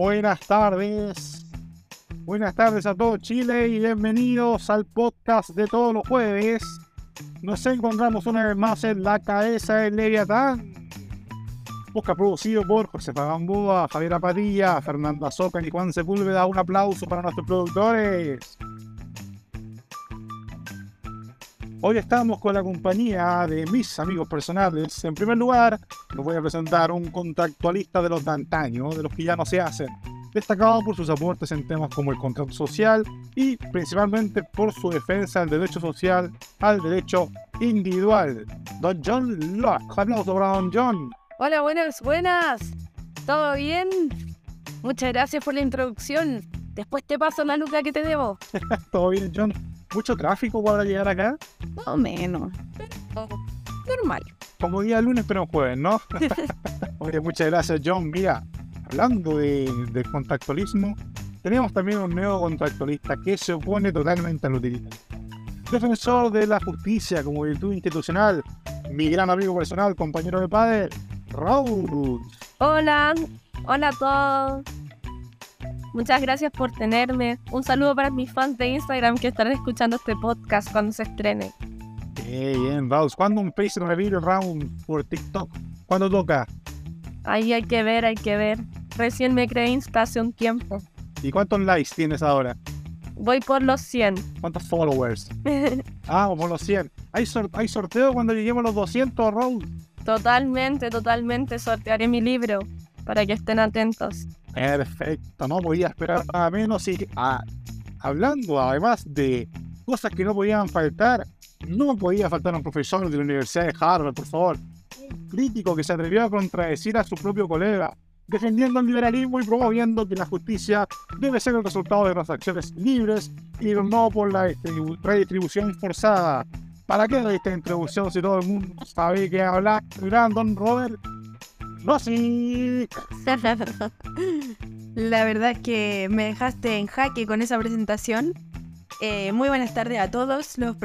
Buenas tardes. Buenas tardes a todo Chile y bienvenidos al podcast de todos los jueves. Nos encontramos una vez más en la cabeza del Leviatán. Podcast producido por José Gamboa, Javier Apadilla, Fernanda Soca y Juan Sepúlveda. Un aplauso para nuestros productores. Hoy estamos con la compañía de mis amigos personales. En primer lugar, les voy a presentar un contractualista de los de antaño, de los que ya no se hacen, destacado por sus aportes en temas como el contrato social y principalmente por su defensa del derecho social al derecho individual. Don John Locke. Aplauso para Don John. Hola, buenas, buenas. ¿Todo bien? Muchas gracias por la introducción. Después te paso la luca que te debo. ¿Todo bien, John? ¿Mucho tráfico para llegar acá? Más o menos. normal. Como día lunes, pero jueves, ¿no? Oye, muchas gracias, John. Mira, hablando de, de contractualismo, tenemos también un nuevo contractualista que se opone totalmente al utilitario. Defensor de la justicia como virtud institucional, mi gran amigo personal, compañero de padre, Raúl. Hola, hola a todos. Muchas gracias por tenerme. Un saludo para mis fans de Instagram que estarán escuchando este podcast cuando se estrene. Qué bien, Raúl. ¿Cuándo un face reveal round por TikTok? ¿Cuándo toca? Ahí hay que ver, hay que ver. Recién me creé Insta hace un tiempo. ¿Y cuántos likes tienes ahora? Voy por los 100. ¿Cuántos followers? ah, por los 100. ¿Hay, ¿Hay sorteo cuando lleguemos a los 200, Raúl? Totalmente, totalmente. Sortearé mi libro para que estén atentos. Perfecto, no podía esperar nada menos y ah, hablando además de cosas que no podían faltar, no podía faltar un profesor de la Universidad de Harvard, por favor, un crítico que se atrevió a contradecir a su propio colega, defendiendo el liberalismo y promoviendo que la justicia debe ser el resultado de transacciones libres y no por la redistribución forzada. ¿Para qué esta introducción si todo el mundo sabe que habla Don Robert. La verdad es que me dejaste en jaque con esa presentación. Eh, muy buenas tardes a todos los,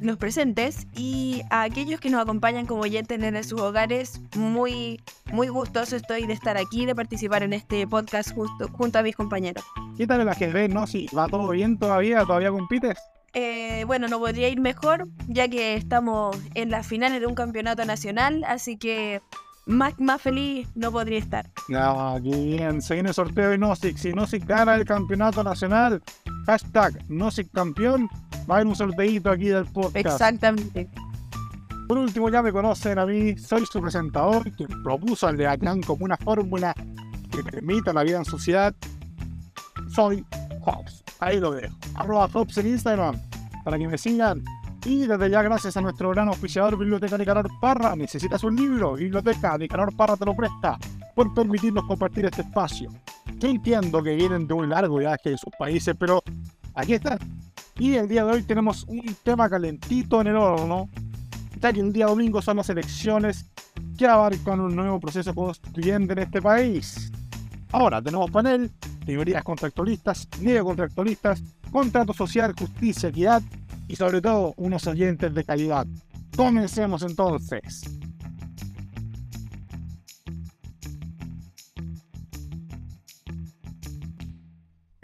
los presentes y a aquellos que nos acompañan como oyentes en sus hogares. Muy, muy gustoso estoy de estar aquí, de participar en este podcast justo, junto a mis compañeros. ¿Qué tal el ajedrez? ¿No? Si va todo bien todavía, todavía compites. Eh, bueno, no podría ir mejor, ya que estamos en las finales de un campeonato nacional, así que más, más feliz no podría estar. Ah, bien. Se viene el sorteo de Nosic. Si Nosic gana el campeonato nacional, hashtag Nosic campeón, va a haber un sorteito aquí del podcast. Exactamente. Por último, ya me conocen a mí, soy su presentador, quien propuso al Leacán como una fórmula que permita la vida en sociedad. Soy Hobbs. Ahí lo dejo. Arroba Hobbs en Instagram. Para que me sigan y desde ya, gracias a nuestro gran oficiador Biblioteca Nicanor Parra, necesitas un libro, Biblioteca Nicanor Parra te lo presta, por permitirnos compartir este espacio. Yo entiendo que vienen de un largo viaje de sus países, pero aquí están. Y el día de hoy tenemos un tema calentito en el horno, ya que el día domingo son las elecciones que abarcan un nuevo proceso constituyente en este país. Ahora tenemos panel, teorías contractualistas, contractualistas, contrato social, justicia, equidad y sobre todo unos oyentes de calidad. Comencemos entonces.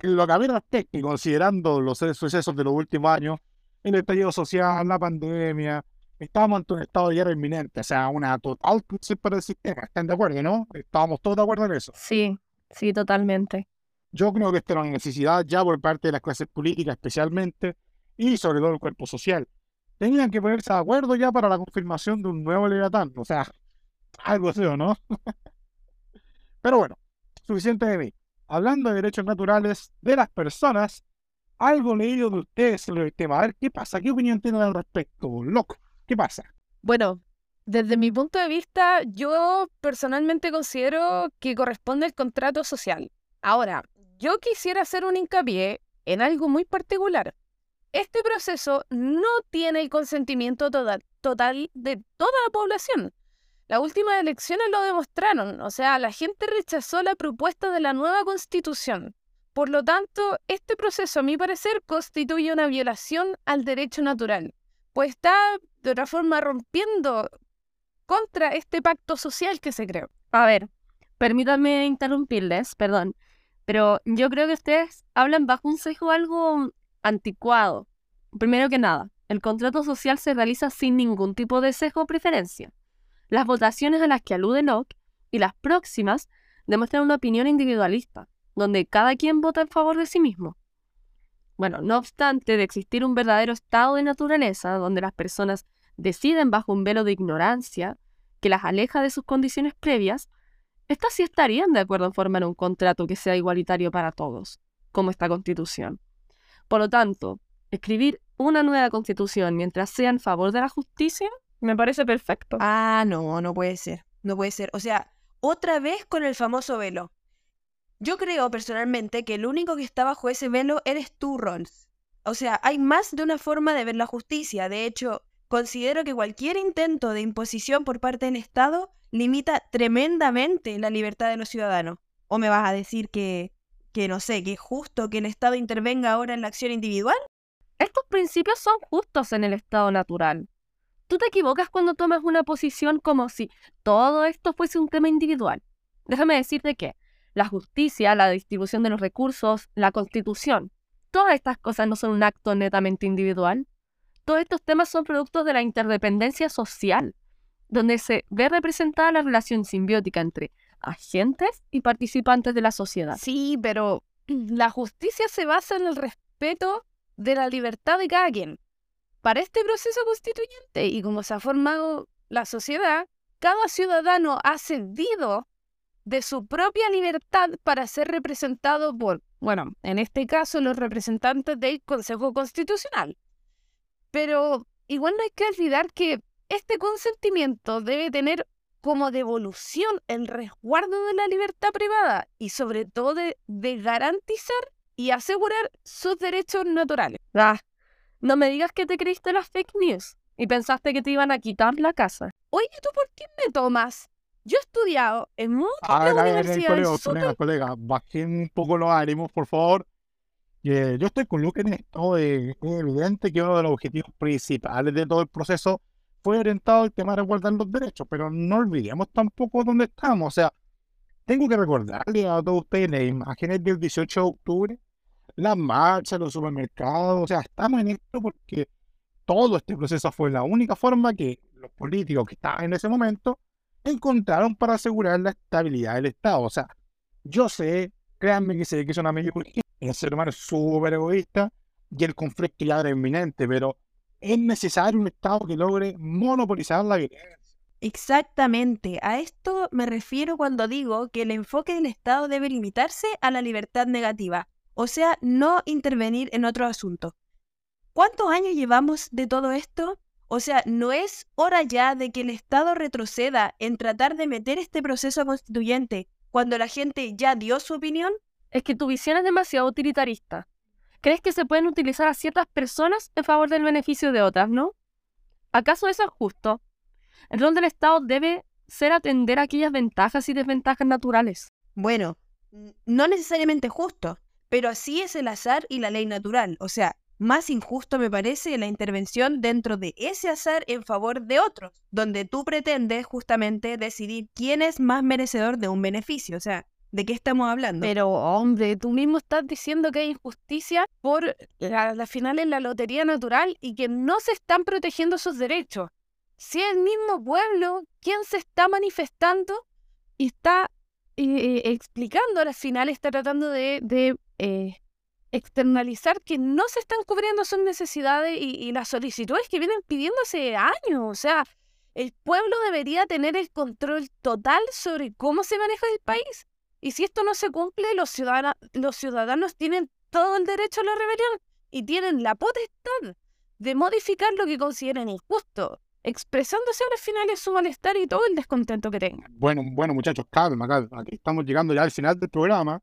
Lo que había y considerando los sucesos de los últimos años, el estallido social, la pandemia, estábamos ante un estado de guerra inminente, o sea, una total crisis para el sistema. ¿Están de acuerdo, no? Estábamos todos de acuerdo en eso. Sí, sí, totalmente. Yo creo que esta era una necesidad ya por parte de las clases políticas, especialmente, y sobre todo el cuerpo social. Tenían que ponerse de acuerdo ya para la confirmación de un nuevo Leviatán. O sea, algo así, ¿no? Pero bueno, suficiente de mí. Hablando de derechos naturales de las personas, algo leído de ustedes sobre el tema. A ver, ¿qué pasa? ¿Qué opinión tienen al respecto? Loco, ¿qué pasa? Bueno, desde mi punto de vista, yo personalmente considero que corresponde el contrato social. Ahora, yo quisiera hacer un hincapié en algo muy particular. Este proceso no tiene el consentimiento total, de toda la población. Las últimas elecciones lo demostraron, o sea, la gente rechazó la propuesta de la nueva constitución. Por lo tanto, este proceso, a mi parecer, constituye una violación al derecho natural, pues está de otra forma rompiendo contra este pacto social que se creó. A ver, permítanme interrumpirles, perdón. Pero yo creo que ustedes hablan bajo un sesgo algo anticuado. Primero que nada, el contrato social se realiza sin ningún tipo de sesgo o preferencia. Las votaciones a las que alude Locke y las próximas demuestran una opinión individualista, donde cada quien vota en favor de sí mismo. Bueno, no obstante de existir un verdadero estado de naturaleza donde las personas deciden bajo un velo de ignorancia que las aleja de sus condiciones previas, estas sí estarían de acuerdo en formar un contrato que sea igualitario para todos, como esta constitución. Por lo tanto, escribir una nueva constitución mientras sea en favor de la justicia me parece perfecto. Ah, no, no puede ser. No puede ser. O sea, otra vez con el famoso velo. Yo creo personalmente que el único que está bajo ese velo eres tú, Rons. O sea, hay más de una forma de ver la justicia. De hecho, considero que cualquier intento de imposición por parte del Estado limita tremendamente la libertad de los ciudadanos. ¿O me vas a decir que, que no sé, que es justo que el Estado intervenga ahora en la acción individual? Estos principios son justos en el estado natural. Tú te equivocas cuando tomas una posición como si todo esto fuese un tema individual. Déjame decirte que la justicia, la distribución de los recursos, la constitución, todas estas cosas no son un acto netamente individual. Todos estos temas son productos de la interdependencia social, donde se ve representada la relación simbiótica entre agentes y participantes de la sociedad. Sí, pero la justicia se basa en el respeto de la libertad de cada quien para este proceso constituyente y como se ha formado la sociedad, cada ciudadano ha cedido de su propia libertad para ser representado por, bueno, en este caso los representantes del Consejo Constitucional. Pero igual no hay que olvidar que este consentimiento debe tener como devolución el resguardo de la libertad privada y sobre todo de, garantizar y asegurar sus derechos naturales. Ah, no me digas que te creíste las fake news y pensaste que te iban a quitar la casa. Oye, ¿tú por qué me tomas? Yo he estudiado en muchas A ver, a ver, universidades. colega, colega, colega, bajen un poco los ánimos, por favor. Eh, yo estoy con Luke en esto. eh, es evidente que uno de los objetivos principales de todo el proceso fue orientado al tema de resguardar los derechos, pero no olvidemos tampoco dónde estamos. O sea, tengo que recordarle a todos ustedes las imágenes del 18 de octubre, las marchas, los supermercados. O sea, estamos en esto porque todo este proceso fue la única forma que los políticos que estaban en ese momento encontraron para asegurar la estabilidad del Estado. O sea, yo sé, créanme que sé que una medio el ser humano es súper egoísta y el conflicto ya era inminente, pero es necesario un Estado que logre monopolizar la violencia. Exactamente, a esto me refiero cuando digo que el enfoque del Estado debe limitarse a la libertad negativa, o sea, no intervenir en otro asunto. ¿Cuántos años llevamos de todo esto? O sea, ¿no es hora ya de que el Estado retroceda en tratar de meter este proceso constituyente cuando la gente ya dio su opinión? Es que tu visión es demasiado utilitarista. ¿Crees que se pueden utilizar a ciertas personas en favor del beneficio de otras, no? ¿Acaso eso es justo? El rol del Estado debe ser atender aquellas ventajas y desventajas naturales. Bueno, no necesariamente justo, pero así es el azar y la ley natural. O sea, más injusto me parece la intervención dentro de ese azar en favor de otros, donde tú pretendes justamente decidir quién es más merecedor de un beneficio. O sea, ¿de qué estamos hablando? Pero, hombre, tú mismo estás diciendo que hay injusticia por la, la final en la lotería natural y que no se están protegiendo sus derechos. Si es el mismo pueblo quien se está manifestando y está eh, eh, explicando al final, está tratando de, eh, externalizar que no se están cubriendo sus necesidades y las solicitudes que vienen pidiendo hace años. O sea, el pueblo debería tener el control total sobre cómo se maneja el país. Y si esto no se cumple, los, ciudadana- los ciudadanos tienen todo el derecho a la rebelión y tienen la potestad de modificar lo que consideren injusto, expresándose al final de su malestar y todo el descontento que tengan. Bueno, bueno, muchachos, calma, calma. Aquí estamos llegando ya al final del programa.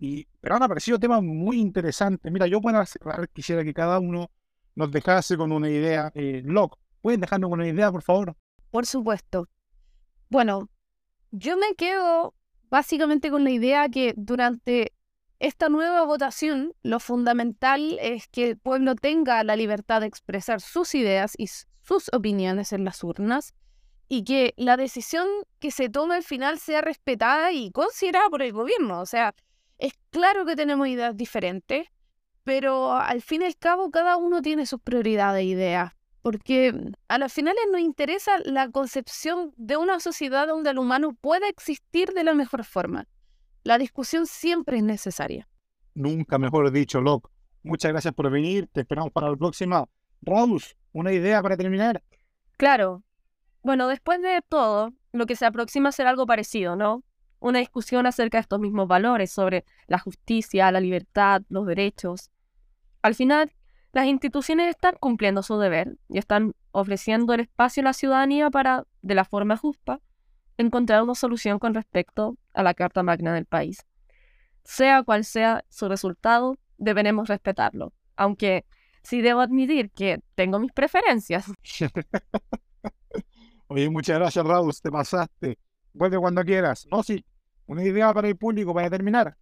Y, pero han aparecido temas muy interesantes. Mira, yo para cerrar quisiera que cada uno nos dejase con una idea. Eh, Locke, ¿pueden dejarnos con una idea, por favor? Por supuesto. Bueno, yo me quedo básicamente con la idea que durante esta nueva votación lo fundamental es que el pueblo tenga la libertad de expresar sus ideas y sus opiniones en las urnas y que la decisión que se tome al final sea respetada y considerada por el gobierno. O sea, Es claro que tenemos ideas diferentes, pero al fin y al cabo cada uno tiene sus prioridades e ideas, porque a las finales nos interesa la concepción de una sociedad donde el humano pueda existir de la mejor forma. La discusión siempre es necesaria. Nunca mejor dicho, Locke. Muchas gracias por venir. Te esperamos para la próxima. Raúl, ¿una idea para terminar? Claro. Bueno, después de todo, lo que se aproxima a ser algo parecido, ¿no? Una discusión acerca de estos mismos valores sobre la justicia, la libertad, los derechos. Al final, las instituciones están cumpliendo su deber y están ofreciendo el espacio a la ciudadanía para, de la forma justa, encontrar una solución con respecto a la Carta Magna del país. Sea cual sea su resultado, deberemos respetarlo, aunque sí debo admitir que tengo mis preferencias. Oye, muchas gracias, Raúl, te pasaste. Vuelve cuando quieras. No, sí, una idea para el público para terminar.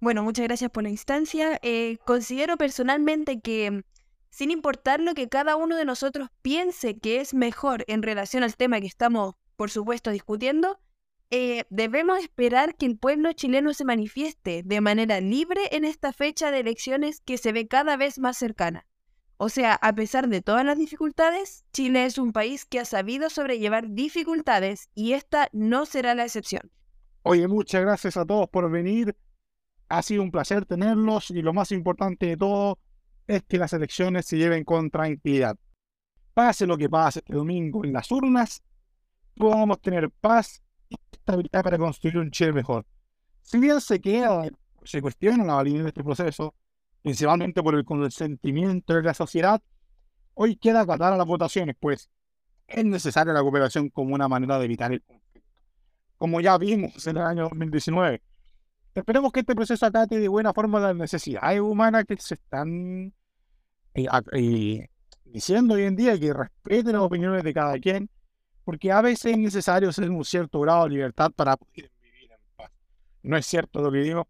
Bueno, muchas gracias por la instancia. Eh, considero personalmente que, sin importar lo que cada uno de nosotros piense que es mejor en relación al tema que estamos, por supuesto, discutiendo, eh, debemos esperar que el pueblo chileno se manifieste de manera libre en esta fecha de elecciones que se ve cada vez más cercana. O sea, a pesar de todas las dificultades, Chile es un país que ha sabido sobrellevar dificultades y esta no será la excepción. Oye, muchas gracias a todos por venir. Ha sido un placer tenerlos y lo más importante de todo es que las elecciones se lleven con tranquilidad. Pase lo que pase este domingo en las urnas, podamos tener paz y estabilidad para construir un Chile mejor. Si bien se queda, se cuestiona la validez de este proceso, principalmente por el consentimiento de la sociedad, hoy queda acatar a las votaciones, pues es necesaria la cooperación como una manera de evitar el conflicto. Como ya vimos en el año 2019, esperemos que este proceso acate de buena forma las necesidades humanas que se están eh, eh, diciendo hoy en día, que respeten las opiniones de cada quien, porque a veces es necesario tener un cierto grado de libertad para poder vivir en paz. No es cierto lo que digo.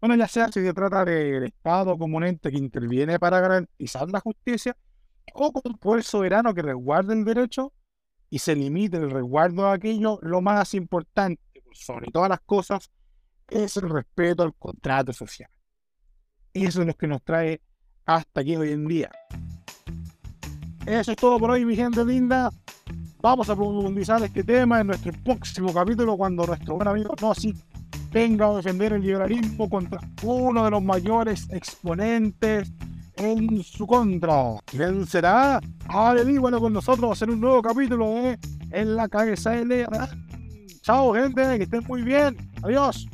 Bueno, ya sea si se trata del Estado como un ente que interviene para garantizar la justicia, o como un poder soberano que resguarde el derecho y se limite el resguardo de aquello, lo más importante, sobre todas las cosas, es el respeto al contrato social. Y eso es lo que nos trae hasta aquí hoy en día. Eso es todo por hoy, mi gente linda. Vamos a profundizar este tema en nuestro próximo capítulo cuando nuestro buen amigo Nossi venga a defender el liberalismo contra uno de los mayores exponentes en su contra. ¿Quién será? Averigualo con nosotros en un nuevo capítulo de En la cabeza de Chao, gente, que estén muy bien. Adiós.